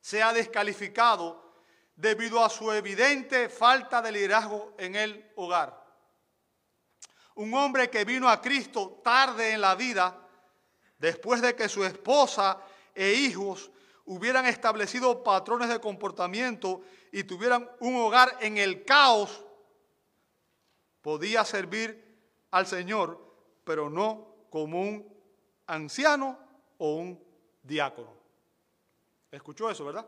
sea descalificado debido a su evidente falta de liderazgo en el hogar. Un hombre que vino a Cristo tarde en la vida, después de que su esposa e hijos hubieran establecido patrones de comportamiento y tuvieran un hogar en el caos, podía servir al Señor, pero no como un anciano o un diácono. ¿Escuchó eso, verdad?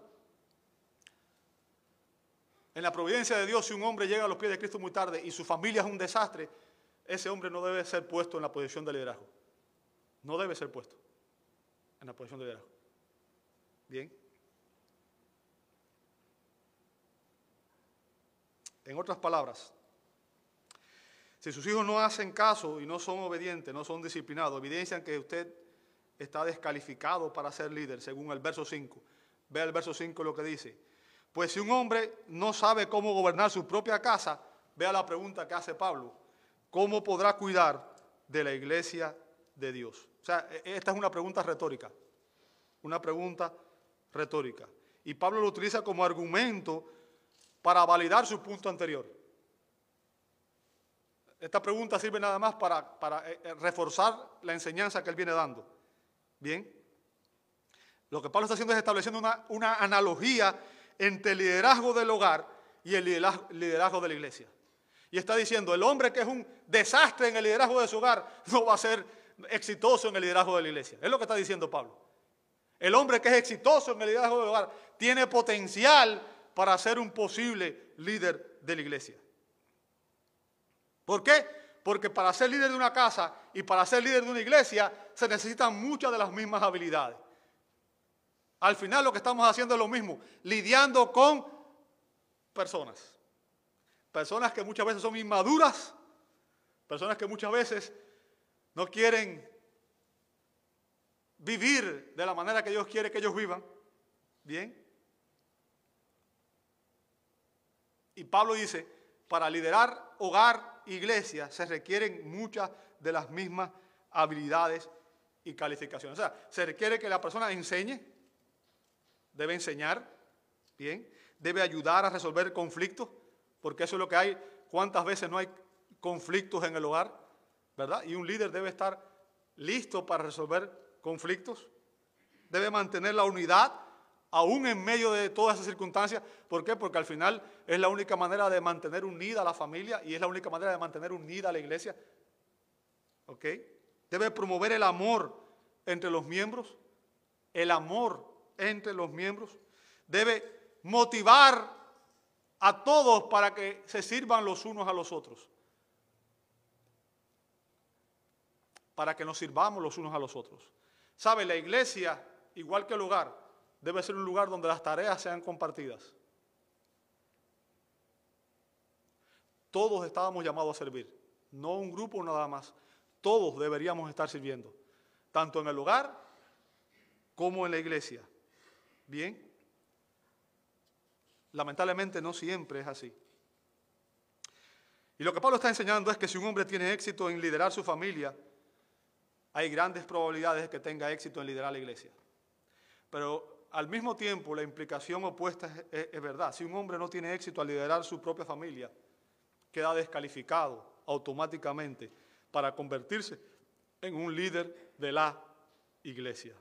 En la providencia de Dios, si un hombre llega a los pies de Cristo muy tarde y su familia es un desastre, ese hombre no debe ser puesto en la posición de liderazgo. No debe ser puesto en la posición de liderazgo. Bien. En otras palabras, si sus hijos no hacen caso y no son obedientes, no son disciplinados, evidencian que usted está descalificado para ser líder, según el verso 5. Ve el verso 5 lo que dice. Pues si un hombre no sabe cómo gobernar su propia casa, vea la pregunta que hace Pablo. ¿Cómo podrá cuidar de la iglesia de Dios? O sea, e, esta es una pregunta retórica. Una pregunta retórica. Y Pablo lo utiliza como argumento para validar su punto anterior. Esta pregunta sirve nada más para, para eh, eh, reforzar la enseñanza que él viene dando. Bien. Lo que Pablo está haciendo es estableciendo una, una analogía entre el liderazgo del hogar y el liderazgo de la iglesia. Y está diciendo, el hombre que es un desastre en el liderazgo de su hogar no va a ser exitoso en el liderazgo de la iglesia. Es lo que está diciendo Pablo. El hombre que es exitoso en el liderazgo del hogar tiene potencial para ser un posible líder de la iglesia. ¿Por qué? Porque para ser líder de una casa y para ser líder de una iglesia se necesitan muchas de las mismas habilidades. Al final lo que estamos haciendo es lo mismo, lidiando con personas. Personas que muchas veces son inmaduras, personas que muchas veces no quieren vivir de la manera que Dios quiere que ellos vivan. Bien. Y Pablo dice, para liderar hogar, iglesia, se requieren muchas de las mismas habilidades y calificaciones. O sea, se requiere que la persona enseñe, debe enseñar, bien, debe ayudar a resolver conflictos, porque eso es lo que hay. ¿Cuántas veces no hay conflictos en el hogar? ¿Verdad? Y un líder debe estar listo para resolver conflictos. Debe mantener la unidad aún en medio de todas esas circunstancias. ¿Por qué? Porque al final es la única manera de mantener unida a la familia y es la única manera de mantener unida a la iglesia. ¿Ok? Debe promover el amor entre los miembros. El amor entre los miembros. Debe motivar a todos para que se sirvan los unos a los otros. Para que nos sirvamos los unos a los otros. ¿Sabe? La iglesia, igual que el hogar, debe ser un lugar donde las tareas sean compartidas. Todos estábamos llamados a servir, no un grupo nada más. Todos deberíamos estar sirviendo, tanto en el hogar como en la iglesia. Bien. Lamentablemente no siempre es así. Y lo que Pablo está enseñando es que si un hombre tiene éxito en liderar su familia, hay grandes probabilidades de que tenga éxito en liderar la iglesia. Pero al mismo tiempo la implicación opuesta es, verdad. Si un hombre no tiene éxito al liderar su propia familia, queda descalificado automáticamente para convertirse en un líder de la iglesia.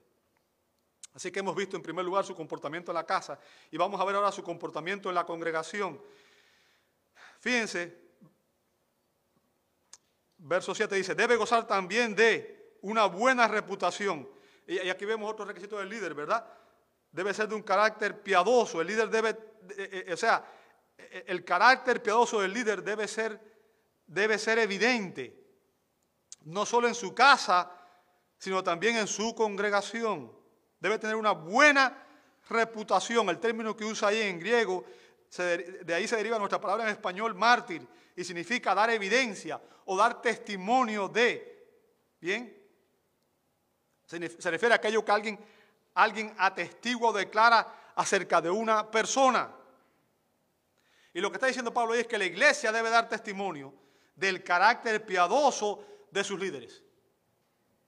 Así que hemos visto en primer lugar su comportamiento en la casa y vamos a ver ahora su comportamiento en la congregación. Fíjense, verso 7 dice, debe gozar también de una buena reputación. Y aquí vemos otro requisito del líder, ¿verdad? Debe ser de un carácter piadoso. El líder debe, eh, eh, o sea, eh, el carácter piadoso del líder debe ser, debe ser evidente, no solo en su casa, sino también en su congregación. Debe tener una buena reputación. El término que usa ahí en griego, de ahí se deriva nuestra palabra en español mártir, y significa dar evidencia o dar testimonio de. ¿Bien? Se refiere a aquello que alguien, alguien atestigua o declara acerca de una persona. Y lo que está diciendo Pablo es que la iglesia debe dar testimonio del carácter piadoso de sus líderes.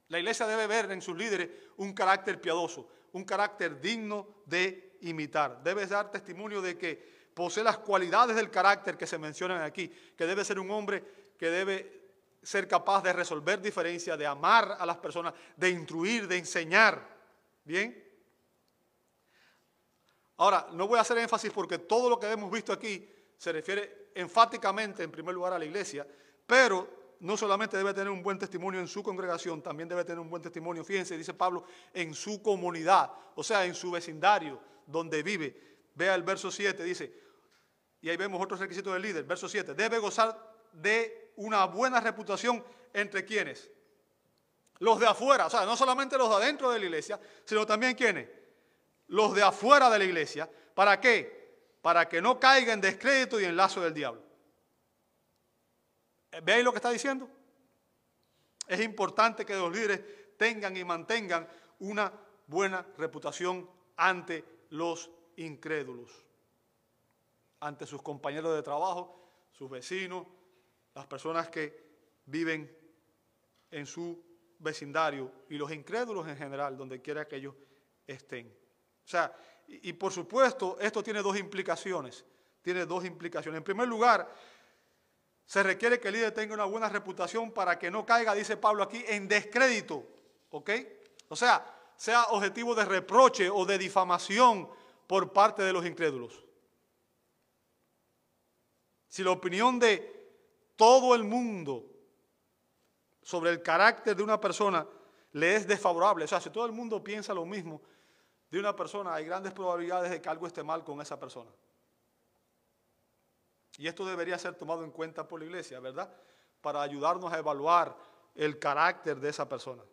La iglesia debe ver en sus líderes un carácter piadoso, un carácter digno de imitar. Debe dar testimonio de que posee las cualidades del carácter que se mencionan aquí, que debe ser un hombre que debe ser capaz de resolver diferencias, de amar a las personas, de instruir, de enseñar. ¿Bien? Ahora, no voy a hacer énfasis porque todo lo que hemos visto aquí se refiere enfáticamente, en primer lugar, a la iglesia, pero no solamente debe tener un buen testimonio en su congregación, también debe tener un buen testimonio, fíjense, dice Pablo, en su comunidad, o sea, en su vecindario donde vive. Vea el verso 7, dice, y ahí vemos otros requisitos del líder, verso 7, debe gozar de una buena reputación entre quienes. Los de afuera, o sea, no solamente los de adentro de la iglesia, sino también quienes. Los de afuera de la iglesia. ¿Para qué? Para que no caiga en descrédito y en lazo del diablo. ¿Veis lo que está diciendo? Es importante que los líderes tengan y mantengan una buena reputación ante los incrédulos, ante sus compañeros de trabajo, sus vecinos, las personas que viven en su vecindario y los incrédulos en general, donde quiera que ellos estén. O sea, y, por supuesto, esto tiene dos implicaciones. Tiene dos implicaciones. En primer lugar, se requiere que el líder tenga una buena reputación para que no caiga, dice Pablo aquí, en descrédito. O sea, sea objetivo de reproche o de difamación por parte de los incrédulos. Si la opinión de todo el mundo sobre el carácter de una persona le es desfavorable, o sea, si todo el mundo piensa lo mismo de una persona, hay grandes probabilidades de que algo esté mal con esa persona. Y esto debería ser tomado en cuenta por la iglesia, ¿verdad? Para ayudarnos a evaluar el carácter de esa persona.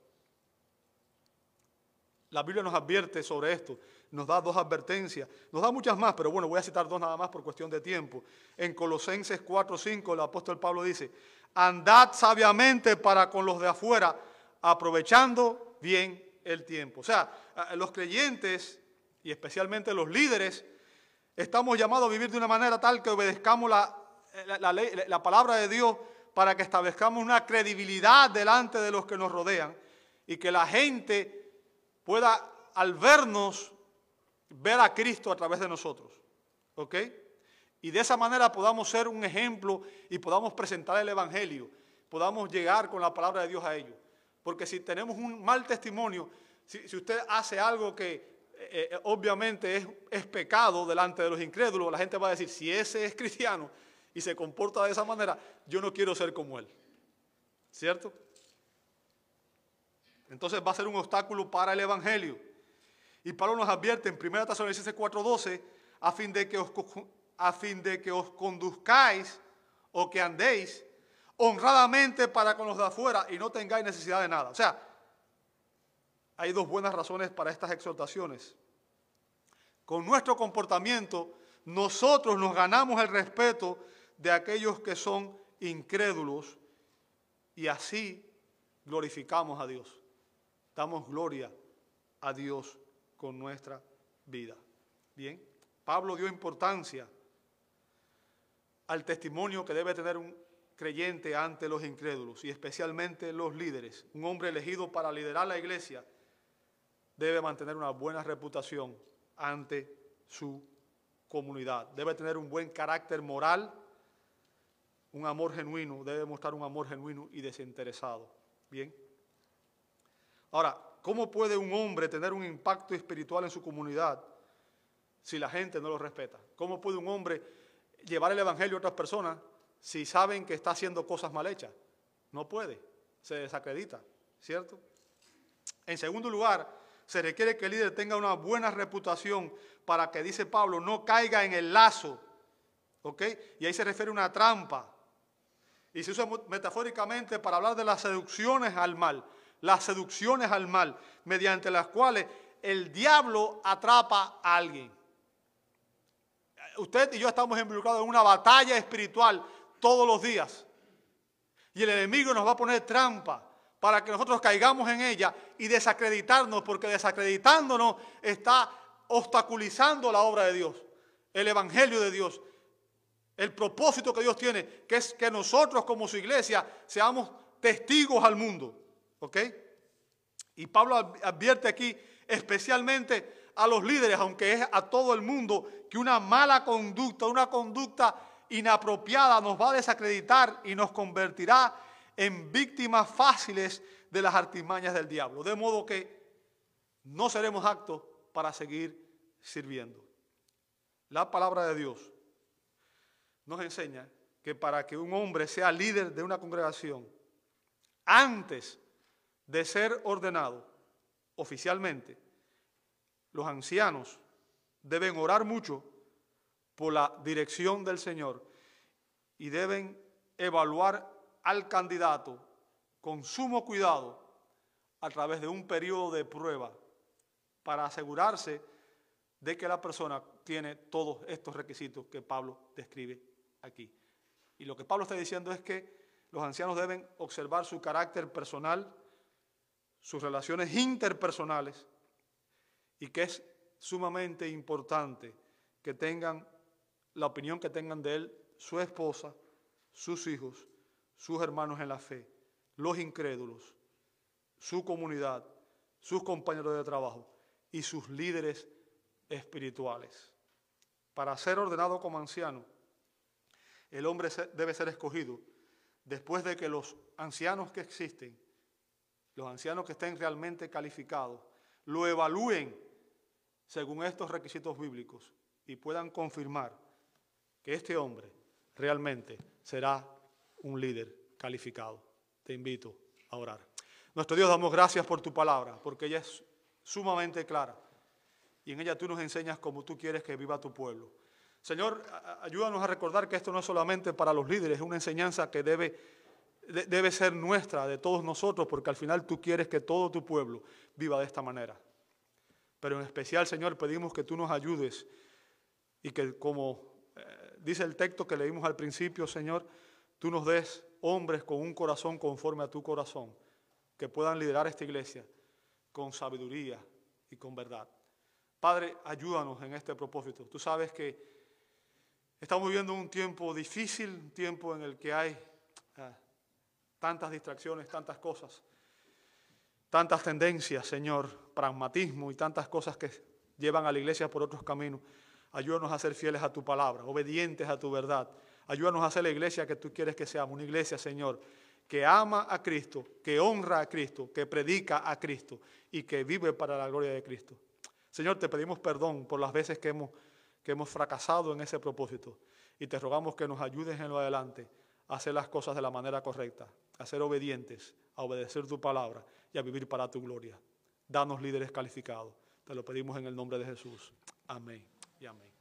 La Biblia nos advierte sobre esto, nos da dos advertencias, nos da muchas más, pero bueno, voy a citar dos nada más por cuestión de tiempo. En Colosenses 4:5 el apóstol Pablo dice, andad sabiamente para con los de afuera, aprovechando bien el tiempo. O sea, los creyentes y especialmente los líderes Estamos llamados a vivir de una manera tal que obedezcamos la, la, palabra de Dios para que establezcamos una credibilidad delante de los que nos rodean y que la gente pueda, al vernos, ver a Cristo a través de nosotros. ¿Ok? Y de esa manera podamos ser un ejemplo y podamos presentar el Evangelio, podamos llegar con la palabra de Dios a ellos. Porque si tenemos un mal testimonio, si usted hace algo que eh, eh, obviamente es, pecado delante de los incrédulos, la gente va a decir, si ese es cristiano y se comporta de esa manera, yo no quiero ser como él. ¿Cierto? Entonces va a ser un obstáculo para el Evangelio. Y Pablo nos advierte en 1 Tesalonicenses 4:12, a fin a fin de que os conduzcáis o que andéis honradamente para con los de afuera y no tengáis necesidad de nada. O sea, hay dos buenas razones para estas exhortaciones. Con nuestro comportamiento, nosotros nos ganamos el respeto de aquellos que son incrédulos y así glorificamos a Dios. Damos gloria a Dios con nuestra vida. Bien, Pablo dio importancia al testimonio que debe tener un creyente ante los incrédulos y especialmente los líderes. Un hombre elegido para liderar la iglesia debe mantener una buena reputación ante su comunidad. Debe tener un buen carácter moral, un amor genuino, debe mostrar un amor genuino y desinteresado. Bien. Ahora, ¿cómo puede un hombre tener un impacto espiritual en su comunidad si la gente no lo respeta? ¿Cómo puede un hombre llevar el evangelio a otras personas si saben que está haciendo cosas mal hechas? No puede, se desacredita, ¿cierto? En segundo lugar, se requiere que el líder tenga una buena reputación para que, dice Pablo, no caiga en el lazo. ¿Ok? Y ahí se refiere a una trampa. Y se usa metafóricamente para hablar de las seducciones al mal. Las seducciones al mal, mediante las cuales el diablo atrapa a alguien. Usted y yo estamos involucrados en una batalla espiritual todos los días. Y el enemigo nos va a poner trampa para que nosotros caigamos en ella y desacreditarnos, porque desacreditándonos está obstaculizando la obra de Dios, el Evangelio de Dios, el propósito que Dios tiene, que es que nosotros como su iglesia seamos testigos al mundo. ¿Ok? Y Pablo advierte aquí especialmente a los líderes, aunque es a todo el mundo, que una mala conducta, una conducta inapropiada nos va a desacreditar y nos convertirá en víctimas fáciles de las artimañas del diablo. De modo que no seremos actos para seguir sirviendo. La palabra de Dios nos enseña que para que un hombre sea líder de una congregación, antes de ser ordenado oficialmente, los ancianos deben orar mucho por la dirección del Señor y deben evaluar al candidato con sumo cuidado a través de un periodo de prueba para asegurarse de que la persona tiene todos estos requisitos que Pablo describe aquí. Y lo que Pablo está diciendo es que los ancianos deben observar su carácter personal, sus relaciones interpersonales, y que es sumamente importante que tengan la opinión que tengan de él su esposa, sus hijos sus hermanos en la fe, los incrédulos, su comunidad, sus compañeros de trabajo y sus líderes espirituales. Para ser ordenado como anciano, el hombre debe ser escogido después de que los ancianos que existen, los ancianos que estén realmente calificados, lo evalúen según estos requisitos bíblicos y puedan confirmar que este hombre realmente será un líder calificado. Te invito a orar. Nuestro Dios, damos gracias por tu palabra, porque ella es sumamente clara. Y en ella tú nos enseñas cómo tú quieres que viva tu pueblo. Señor, ayúdanos a recordar que esto no es solamente para los líderes, es una enseñanza que debe, debe ser nuestra, de todos nosotros, porque al final tú quieres que todo tu pueblo viva de esta manera. Pero en especial, Señor, pedimos que tú nos ayudes y que como eh, dice el texto que leímos al principio, Señor, tú nos des hombres con un corazón conforme a tu corazón, que puedan liderar esta iglesia con sabiduría y con verdad. Padre, ayúdanos en este propósito. Tú sabes que estamos viviendo un tiempo difícil, un tiempo en el que hay tantas distracciones, tantas cosas, tantas tendencias, Señor, pragmatismo y tantas cosas que llevan a la iglesia por otros caminos. Ayúdanos a ser fieles a tu palabra, obedientes a tu verdad Ayúdanos a hacer la iglesia que tú quieres que seamos, una iglesia, Señor, que ama a Cristo, que honra a Cristo, que predica a Cristo y que vive para la gloria de Cristo. Señor, te pedimos perdón por las veces que hemos, que hemos fracasado en ese propósito y te rogamos que nos ayudes en lo adelante a hacer las cosas de la manera correcta, a ser obedientes, a obedecer tu palabra y a vivir para tu gloria. Danos líderes calificados. Te lo pedimos en el nombre de Jesús. Amén y amén.